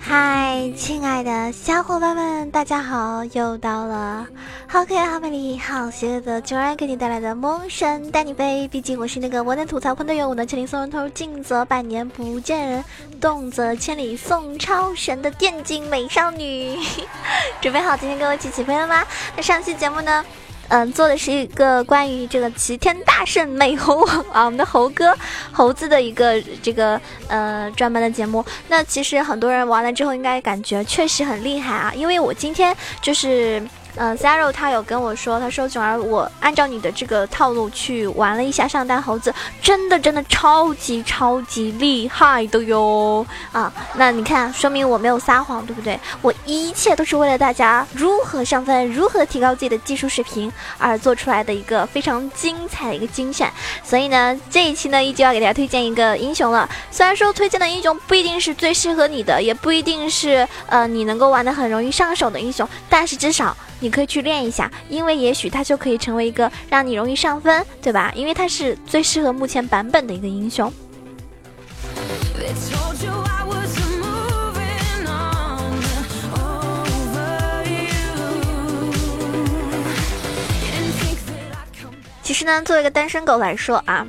嗨，亲爱的小伙伴们，大家好！又到了好可爱、好美丽、好邪恶的囧儿给你带来的萌神带你飞。毕竟我是那个我能吐槽喷队友，我能千里送人头，近则百年不见人，动则千里送超神的电竞美少女。准备好今天跟我一起起飞了吗？那上期节目呢？嗯，做的是一个关于这个齐天大圣美猴王啊，我们的猴哥猴子的一个这个呃专门的节目。那其实很多人玩了之后，应该感觉确实很厉害啊，因为我今天就是。嗯 z a r o 他有跟我说，他说囧儿，我按照你的这个套路去玩了一下上单猴子，真的真的超级超级厉害的哟啊！那你看，说明我没有撒谎，对不对？我一切都是为了大家如何上分，如何提高自己的技术水平而做出来的一个非常精彩的一个精选。所以呢，这一期呢，依旧要给大家推荐一个英雄了。虽然说推荐的英雄不一定是最适合你的，也不一定是呃你能够玩的很容易上手的英雄，但是至少。你可以去练一下，因为也许它就可以成为一个让你容易上分，对吧？因为它是最适合目前版本的一个英雄。其实呢，作为一个单身狗来说啊，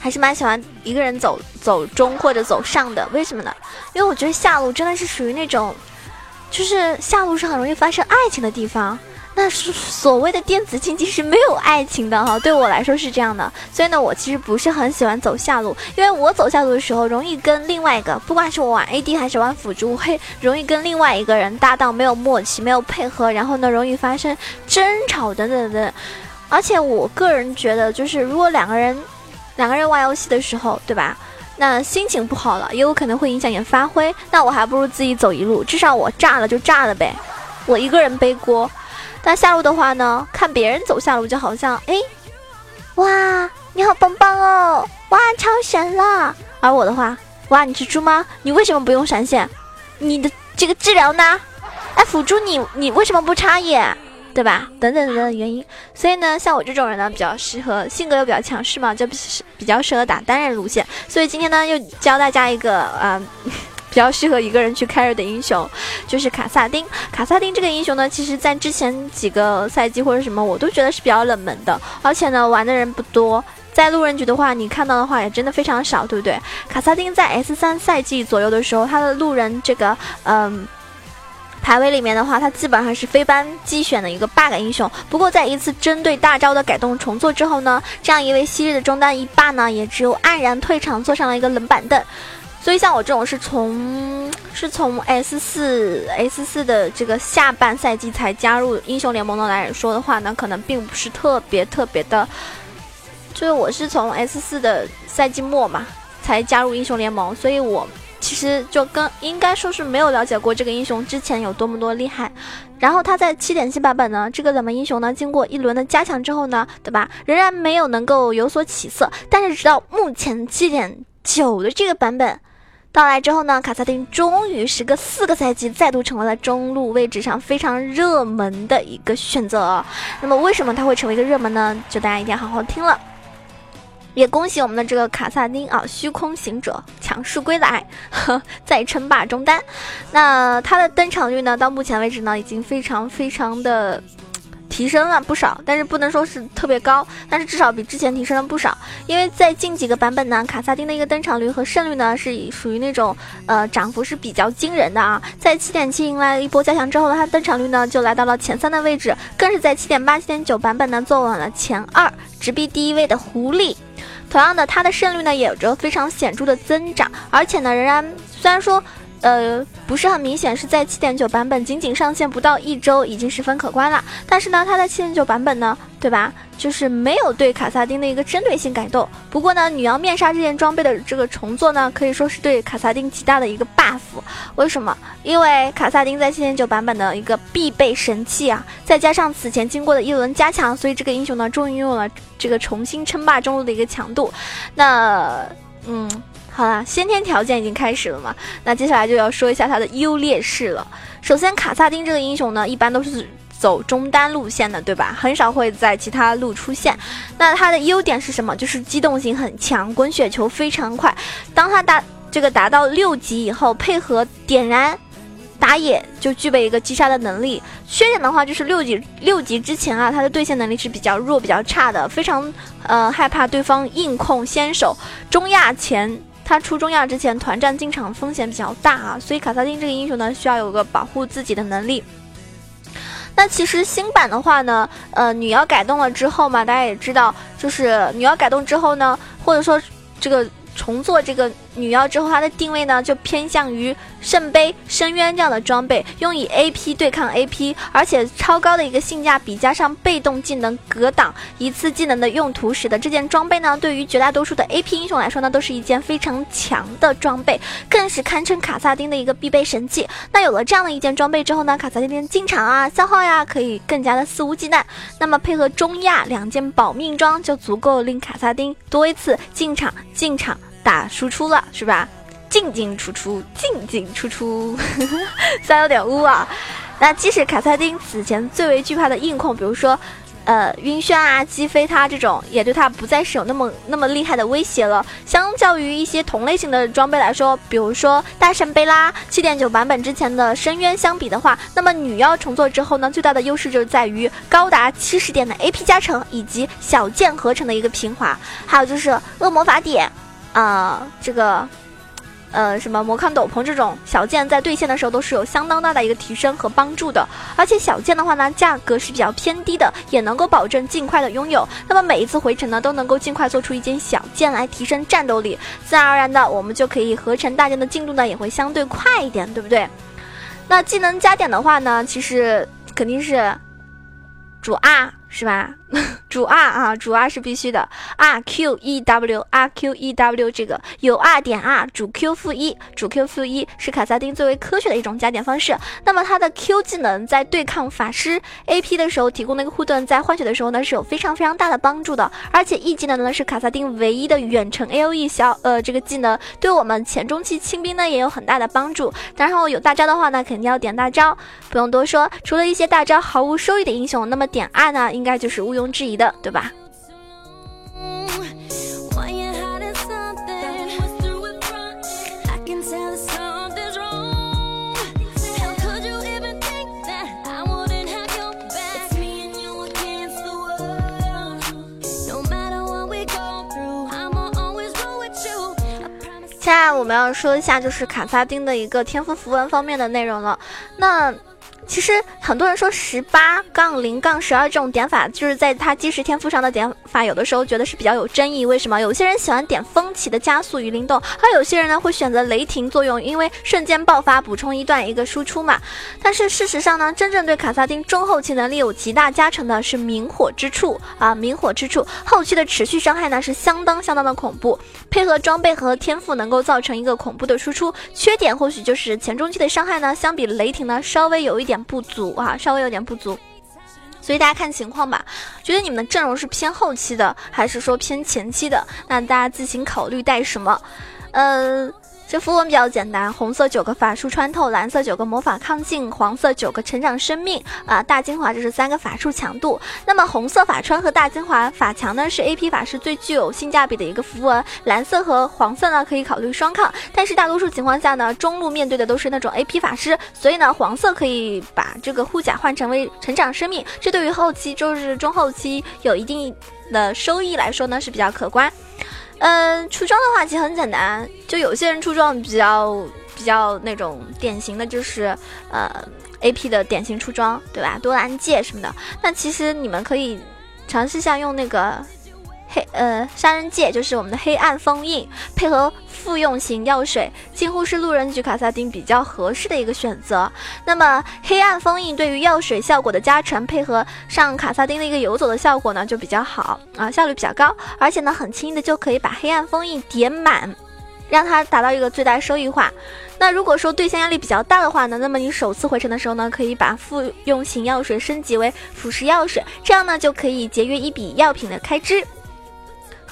还是蛮喜欢一个人走走中或者走上的。为什么呢？因为我觉得下路真的是属于那种。就是下路是很容易发生爱情的地方，那是所谓的电子竞技是没有爱情的哈，对我来说是这样的，所以呢，我其实不是很喜欢走下路，因为我走下路的时候容易跟另外一个，不管是我玩 AD 还是玩辅助，会容易跟另外一个人搭档没有默契，没有配合，然后呢，容易发生争吵等等等，而且我个人觉得，就是如果两个人两个人玩游戏的时候，对吧？那心情不好了，也有可能会影响你发挥。那我还不如自己走一路，至少我炸了就炸了呗，我一个人背锅。但下路的话呢，看别人走下路就好像，哎，哇，你好棒棒哦，哇，超神了。而我的话，哇，你是猪吗？你为什么不用闪现？你的这个治疗呢？哎，辅助你，你为什么不插眼？对吧？等等等等原因，所以呢，像我这种人呢，比较适合性格又比较强势嘛，就比较适合打单人路线。所以今天呢，又教大家一个啊，比较适合一个人去 carry 的英雄，就是卡萨丁。卡萨丁这个英雄呢，其实在之前几个赛季或者什么，我都觉得是比较冷门的，而且呢，玩的人不多。在路人局的话，你看到的话也真的非常少，对不对？卡萨丁在 S 三赛季左右的时候，他的路人这个嗯。排位里面的话，它基本上是非班机选的一个 bug 英雄。不过在一次针对大招的改动重做之后呢，这样一位昔日的中单一霸呢，也只有黯然退场，坐上了一个冷板凳。所以像我这种是从是从 S 四 S 四的这个下半赛季才加入英雄联盟的来说的话呢，可能并不是特别特别的，就是我是从 S 四的赛季末嘛才加入英雄联盟，所以我。其实就跟应该说是没有了解过这个英雄之前有多么多厉害，然后他在七点七版本呢，这个冷门英雄呢，经过一轮的加强之后呢，对吧，仍然没有能够有所起色。但是直到目前七点九的这个版本到来之后呢，卡萨丁终于时隔四个赛季再度成为了中路位置上非常热门的一个选择。那么为什么他会成为一个热门呢？就大家一定要好好听了。也恭喜我们的这个卡萨丁啊，虚空行者强势归来，呵再称霸中单。那他的登场率呢，到目前为止呢，已经非常非常的提升了不少，但是不能说是特别高，但是至少比之前提升了不少。因为在近几个版本呢，卡萨丁的一个登场率和胜率呢，是属于那种呃涨幅是比较惊人的啊。在七点七迎来了一波加强之后呢，它登场率呢就来到了前三的位置，更是在七点八、七点九版本呢坐稳了前二，直逼第一位的狐狸。同样的，它的胜率呢也有着非常显著的增长，而且呢，仍然虽然说。呃，不是很明显，是在七点九版本仅仅上线不到一周，已经十分可观了。但是呢，它在七点九版本呢，对吧？就是没有对卡萨丁的一个针对性改动。不过呢，女妖面纱这件装备的这个重做呢，可以说是对卡萨丁极大的一个 buff。为什么？因为卡萨丁在七点九版本的一个必备神器啊，再加上此前经过的一轮加强，所以这个英雄呢，终于拥有了这个重新称霸中路的一个强度。那，嗯。好啦，先天条件已经开始了嘛，那接下来就要说一下它的优劣势了。首先，卡萨丁这个英雄呢，一般都是走中单路线的，对吧？很少会在其他路出现。那它的优点是什么？就是机动性很强，滚雪球非常快。当它达这个达到六级以后，配合点燃。打野就具备一个击杀的能力，缺点的话就是六级六级之前啊，他的对线能力是比较弱、比较差的，非常呃害怕对方硬控先手。中亚前他出中亚之前，团战进场风险比较大啊，所以卡萨丁这个英雄呢，需要有个保护自己的能力。那其实新版的话呢，呃，女妖改动了之后嘛，大家也知道，就是女妖改动之后呢，或者说这个。重做这个女妖之后，它的定位呢就偏向于圣杯、深渊这样的装备，用以 AP 对抗 AP，而且超高的一个性价比，加上被动技能格挡一次技能的用途，使得这件装备呢对于绝大多数的 AP 英雄来说呢都是一件非常强的装备，更是堪称卡萨丁的一个必备神器。那有了这样的一件装备之后呢，卡萨丁进场啊、消耗呀可以更加的肆无忌惮。那么配合中亚两件保命装，就足够令卡萨丁多一次进场进场。打输出了是吧？进进出出，进进出出，虽然有点污啊。那即使卡萨丁此前最为惧怕的硬控，比如说，呃，晕眩啊、击飞他这种，也对他不再是有那么那么厉害的威胁了。相较于一些同类型的装备来说，比如说大圣贝拉、七点九版本之前的深渊相比的话，那么女妖重做之后呢，最大的优势就是在于高达七十点的 AP 加成，以及小剑合成的一个平滑，还有就是恶魔法典。啊，这个，呃，什么魔抗斗篷这种小件，在对线的时候都是有相当大的一个提升和帮助的。而且小件的话呢，价格是比较偏低的，也能够保证尽快的拥有。那么每一次回城呢，都能够尽快做出一件小件来提升战斗力，自然而然的，我们就可以合成大件的进度呢，也会相对快一点，对不对？那技能加点的话呢，其实肯定是主 R 是吧？主 R 啊，主 R 是必须的。R Q E W R Q E W 这个有 R 点 R 主 Q 负一，主 Q 负一是卡萨丁最为科学的一种加点方式。那么它的 Q 技能在对抗法师 AP 的时候提供的一个护盾，在换血的时候呢是有非常非常大的帮助的。而且 E 技能呢是卡萨丁唯一的远程 AOE 小呃这个技能，对我们前中期清兵呢也有很大的帮助。然后有大招的话呢，肯定要点大招，不用多说。除了一些大招毫无收益的英雄，那么点 R 呢应该就是毋庸置疑的，对吧？现在我们要说一下，就是卡萨丁的一个天赋符文方面的内容了。那。其实很多人说十八杠零杠十二这种点法，就是在他基石天赋上的点法，有的时候觉得是比较有争议。为什么？有些人喜欢点风起的加速与灵动，而有些人呢会选择雷霆作用，因为瞬间爆发补充一段一个输出嘛。但是事实上呢，真正对卡萨丁中后期能力有极大加成的是明火之处啊，明火之处后期的持续伤害呢是相当相当的恐怖，配合装备和天赋能够造成一个恐怖的输出。缺点或许就是前中期的伤害呢，相比雷霆呢稍微有一点。不足啊，稍微有点不足，所以大家看情况吧。觉得你们的阵容是偏后期的，还是说偏前期的？那大家自行考虑带什么。嗯。这符文比较简单，红色九个法术穿透，蓝色九个魔法抗性，黄色九个成长生命啊，大精华就是三个法术强度。那么红色法穿和大精华法强呢，是 A P 法师最具有性价比的一个符文。蓝色和黄色呢可以考虑双抗，但是大多数情况下呢，中路面对的都是那种 A P 法师，所以呢黄色可以把这个护甲换成为成长生命，这对于后期就是中后期有一定的收益来说呢是比较可观。嗯，出装的话其实很简单，就有些人出装比较比较那种典型的就是，呃，A P 的典型出装，对吧？多兰戒什么的。那其实你们可以尝试一下用那个。黑呃，杀人戒就是我们的黑暗封印，配合复用型药水，几乎是路人局卡萨丁比较合适的一个选择。那么黑暗封印对于药水效果的加成，配合上卡萨丁的一个游走的效果呢，就比较好啊，效率比较高，而且呢，很轻易的就可以把黑暗封印点满，让它达到一个最大收益化。那如果说对线压力比较大的话呢，那么你首次回城的时候呢，可以把复用型药水升级为腐蚀药水，这样呢就可以节约一笔药品的开支。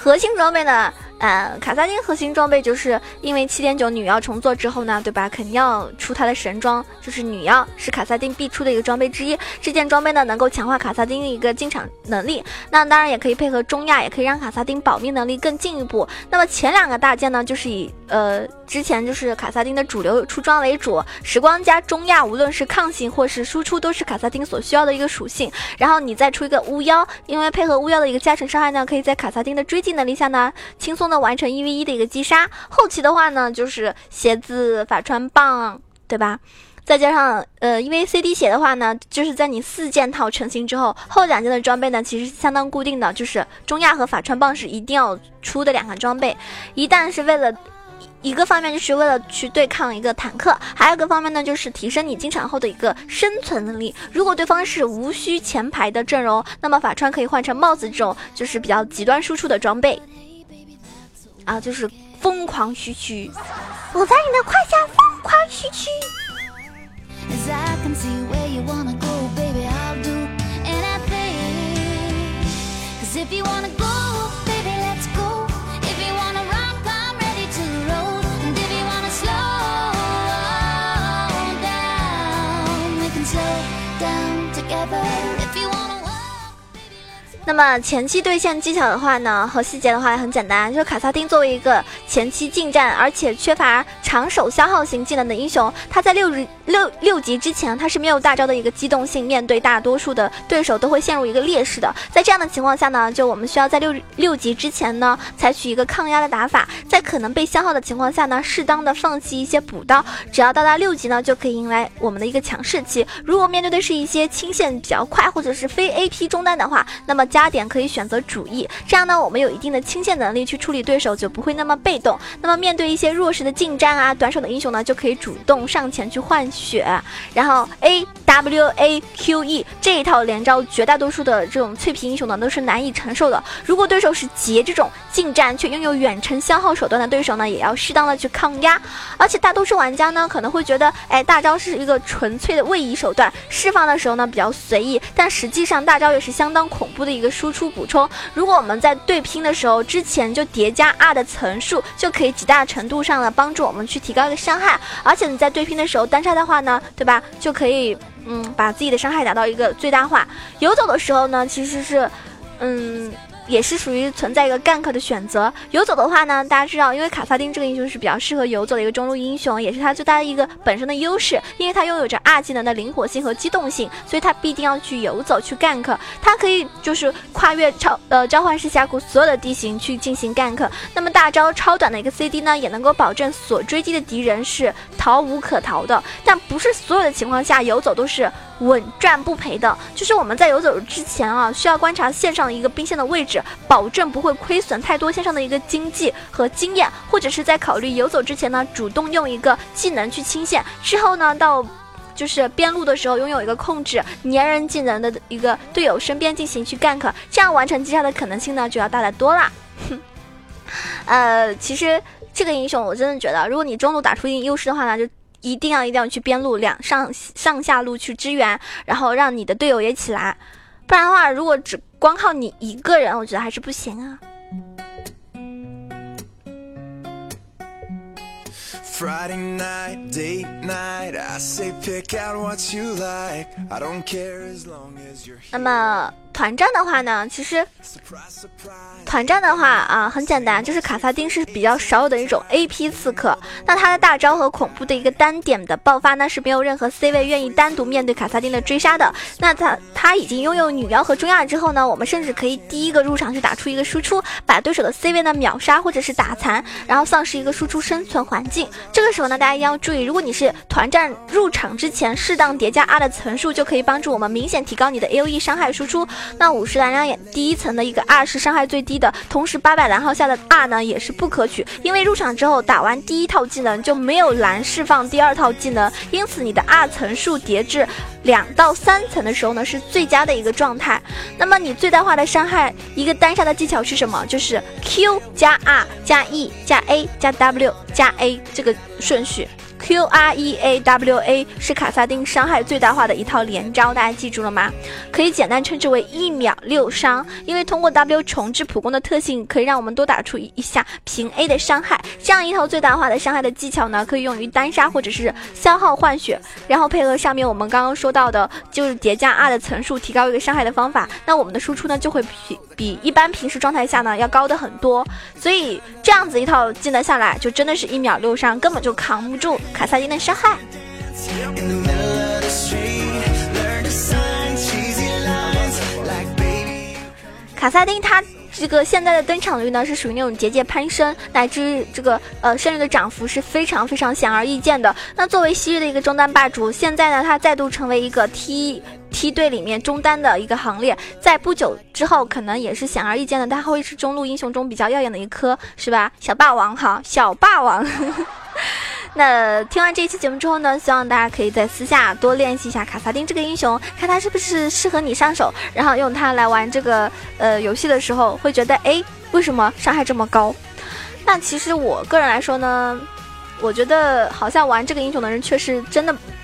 核心装备呢，呃，卡萨丁核心装备就是因为七点九女妖重做之后呢，对吧？肯定要出它的神装，就是女妖是卡萨丁必出的一个装备之一。这件装备呢，能够强化卡萨丁的一个进场能力，那当然也可以配合中亚，也可以让卡萨丁保命能力更进一步。那么前两个大件呢，就是以呃之前就是卡萨丁的主流出装为主，时光加中亚，无论是抗性或是输出，都是卡萨丁所需要的一个属性。然后你再出一个巫妖，因为配合巫妖的一个加成伤害呢，可以在卡萨丁的追击能力下呢，轻松的完成一 v 一的一个击杀。后期的话呢，就是鞋子、法穿棒，对吧？再加上呃，因为 CD 血的话呢，就是在你四件套成型之后，后两件的装备呢，其实是相当固定的，就是中亚和法穿棒是一定要出的两个装备。一旦是为了一个方面，就是为了去对抗一个坦克，还有一个方面呢，就是提升你进场后的一个生存能力。如果对方是无需前排的阵容，那么法穿可以换成帽子这种就是比较极端输出的装备。啊，就是疯狂嘘嘘，我在你的胯下疯狂虚区。那么前期对线技巧的话呢，和细节的话也很简单，就是卡萨丁作为一个前期近战而且缺乏长手消耗型技能的英雄，他在六六六级之前他是没有大招的一个机动性，面对大多数的对手都会陷入一个劣势的。在这样的情况下呢，就我们需要在六六级之前呢，采取一个抗压的打法，在可能被消耗的情况下呢，适当的放弃一些补刀，只要到达六级呢，就可以迎来我们的一个强势期。如果面对的是一些清线比较快或者是非 AP 中单的话，那么加点可以选择主 E，这样呢，我们有一定的清线能力去处理对手，就不会那么被动。那么面对一些弱势的近战啊、啊短手的英雄呢，就可以主动上前去换血，然后 A W A Q E 这一套连招，绝大多数的这种脆皮英雄呢都是难以承受的。如果对手是劫这种近战却拥有远程消耗手段的对手呢，也要适当的去抗压。而且大多数玩家呢可能会觉得，哎，大招是一个纯粹的位移手段，释放的时候呢比较随意，但实际上大招也是相当恐怖的一个输出。补充，如果我们在对拼的时候之前就叠加 R 的层数，就可以极大程度上的帮助我们去去提高一个伤害。而且你在对拼的时候单杀的话呢，对吧？就可以嗯把自己的伤害达到一个最大化。游走的时候呢，其实是嗯。也是属于存在一个 gank 的选择。游走的话呢，大家知道，因为卡萨丁这个英雄是比较适合游走的一个中路英雄，也是他最大的一个本身的优势，因为他拥有着二技能的灵活性和机动性，所以他必定要去游走去 gank。他可以就是跨越超呃召唤师峡谷所有的地形去进行 gank。那么大招超短的一个 CD 呢，也能够保证所追击的敌人是逃无可逃的。但不是所有的情况下游走都是。稳赚不赔的，就是我们在游走之前啊，需要观察线上的一个兵线的位置，保证不会亏损太多线上的一个经济和经验，或者是在考虑游走之前呢，主动用一个技能去清线，之后呢，到就是边路的时候拥有一个控制粘人技能的一个队友身边进行去 gank，这样完成击杀的可能性呢就要大得多啦。呃，其实这个英雄我真的觉得，如果你中路打出一定优势的话呢，就。一定要一定要去边路两上上下路去支援，然后让你的队友也起来，不然的话，如果只光靠你一个人，我觉得还是不行啊。那么。团战的话呢，其实团战的话啊，很简单，就是卡萨丁是比较少有的一种 AP 刺客。那他的大招和恐怖的一个单点的爆发呢，是没有任何 C 位愿意单独面对卡萨丁的追杀的。那他他已经拥有女妖和中亚之后呢，我们甚至可以第一个入场去打出一个输出，把对手的 C 位呢秒杀或者是打残，然后丧失一个输出生存环境。这个时候呢，大家一定要注意，如果你是团战入场之前适当叠加 R 的层数，就可以帮助我们明显提高你的 A O E 伤害输出。那五十蓝两眼第一层的一个 R 是伤害最低的，同时八百蓝号下的 R 呢也是不可取，因为入场之后打完第一套技能就没有蓝释放第二套技能，因此你的 R 层数叠至两到三层的时候呢是最佳的一个状态。那么你最大化的伤害一个单杀的技巧是什么？就是 Q 加 R 加 E 加 A 加 W 加 A 这个顺序。Q R E A W A 是卡萨丁伤害最大化的一套连招，大家记住了吗？可以简单称之为一秒六伤，因为通过 W 重置普攻的特性，可以让我们多打出一下平 A 的伤害。这样一套最大化的伤害的技巧呢，可以用于单杀或者是消耗换血，然后配合上面我们刚刚说到的，就是叠加 R 的层数，提高一个伤害的方法，那我们的输出呢就会比比一般平时状态下呢要高的很多。所以这样子一套技能下来，就真的是一秒六伤，根本就扛不住卡萨丁的伤害。卡萨丁他这个现在的登场率呢，是属于那种节节攀升，乃至这个呃胜率的涨幅是非常非常显而易见的。那作为昔日的一个中单霸主，现在呢他再度成为一个 T T 队里面中单的一个行列，在不久之后可能也是显而易见的，他会是中路英雄中比较耀眼的一颗，是吧？小霸王哈，小霸王。那听完这一期节目之后呢，希望大家可以在私下多练习一下卡萨丁这个英雄，看他是不是适合你上手，然后用它来玩这个呃游戏的时候，会觉得哎，为什么伤害这么高？那其实我个人来说呢，我觉得好像玩这个英雄的人确实真的。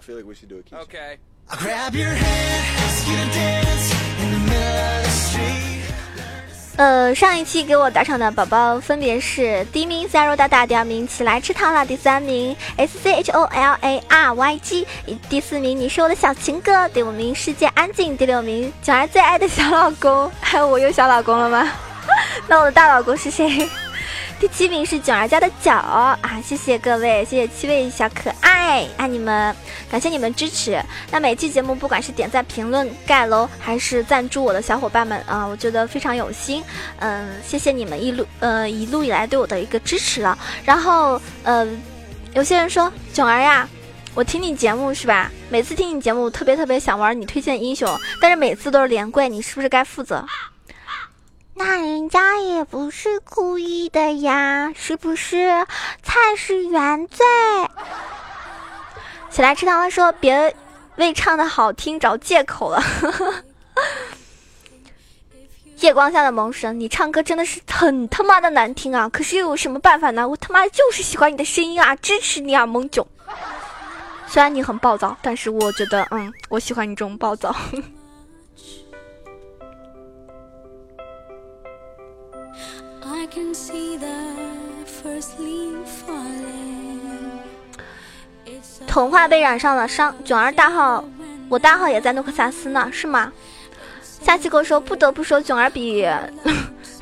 feel like we should do a key. Okay. I'll grab your hand, ask you to dance in the middle of the street. 呃，上一期给我打赏的宝宝分别是第一名 zero 大大，第二名起来吃糖了，第三名 s c h o l a r y g，第四名你是我的小情歌，第五名世界安静，第六名九儿最爱的小老公，还有我有小老公了吗？那我的大老公是谁？第七名是囧儿家的脚啊，谢谢各位，谢谢七位小可爱，爱你们，感谢你们支持。那每期节目不管是点赞、评论、盖楼，还是赞助我的小伙伴们啊，我觉得非常有心。嗯，谢谢你们一路呃一路以来对我的一个支持了。然后呃，有些人说囧儿呀，我听你节目是吧？每次听你节目特别特别想玩你推荐英雄，但是每次都是连跪，你是不是该负责？那人家也不是故意的呀，是不是？菜是原罪。起来吃糖了，说别为唱的好听找借口了。夜光下的萌神，你唱歌真的是很他妈的难听啊！可是又有什么办法呢？我他妈就是喜欢你的声音啊，支持你啊，萌囧。虽然你很暴躁，但是我觉得，嗯，我喜欢你这种暴躁。童话被染上了伤，囧儿大号，我大号也在诺克萨斯呢，是吗？下期给我说，不得不说，囧儿比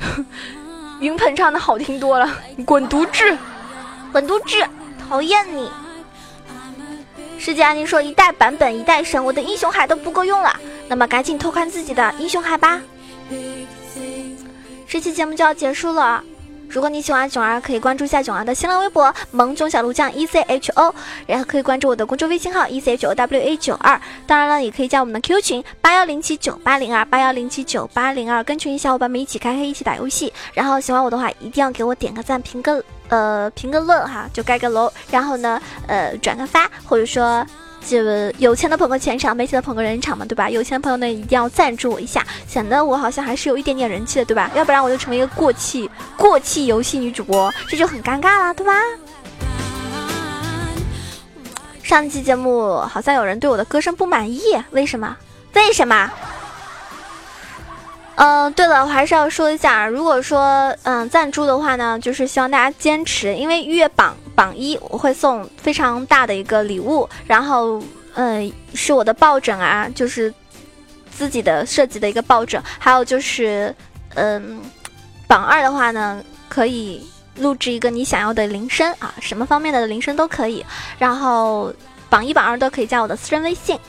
云鹏唱的好听多了。滚犊子，滚犊子，讨厌你！世界安宁说一代版本一代神，我的英雄海都不够用了，那么赶紧偷看自己的英雄海吧。这期节目就要结束了。如果你喜欢囧儿，可以关注一下囧儿的新浪微博“萌囧小鹿酱 E C H O”，然后可以关注我的公众微信号 “E C H O W A 九二”。当然了，也可以加我们的 Q 群八幺零七九八零二八幺零七九八零二，跟群小伙伴们一起开黑，一起打游戏。然后喜欢我的话，一定要给我点个赞，评个呃评个论哈，就盖个楼。然后呢，呃转个发，或者说。就有钱的捧个钱场，没钱的捧个人场嘛，对吧？有钱的朋友呢，一定要赞助我一下，显得我好像还是有一点点人气的，对吧？要不然我就成为一个过气过气游戏女主播，这就很尴尬了，对吧？上期节目好像有人对我的歌声不满意，为什么？为什么？嗯，对了，我还是要说一下，如果说嗯赞助的话呢，就是希望大家坚持，因为月榜榜一我会送非常大的一个礼物，然后嗯是我的抱枕啊，就是自己的设计的一个抱枕，还有就是嗯榜二的话呢，可以录制一个你想要的铃声啊，什么方面的铃声都可以，然后榜一榜二都可以加我的私人微信。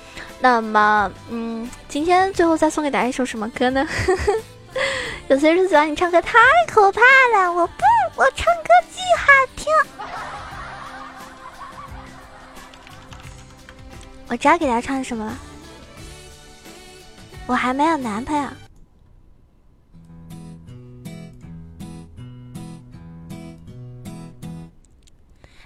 那么，嗯，今天最后再送给大家一首什么歌呢？有些人喜欢你唱歌太可怕了，我不，我唱歌巨好听。我知道给大家唱什么了。我还没有男朋友。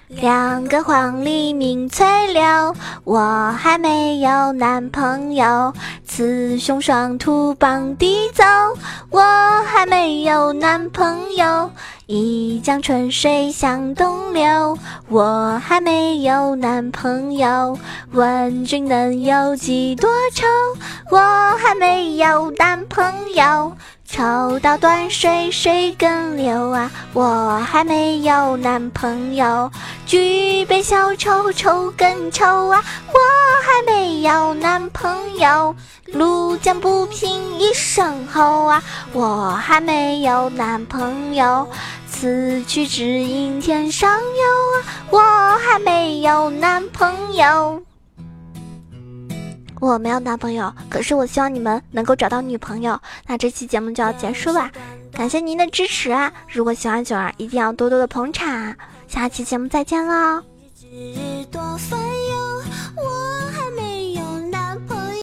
两个黄鹂鸣翠柳，我还没有男朋友。雌雄双兔傍地走，我还没有男朋友。一江春水向东流，我还没有男朋友。问君能有几多愁，我还没有男朋友。抽刀断水，水更流啊！我还没有男朋友。举杯消愁，愁更愁啊！我还没有男朋友。路见不平一声吼啊！我还没有男朋友。此去只应天上有啊！我还没有男朋友。我没有男朋友，可是我希望你们能够找到女朋友。那这期节目就要结束了，感谢您的支持啊！如果喜欢九儿，一定要多多的捧场。下期节目再见喽！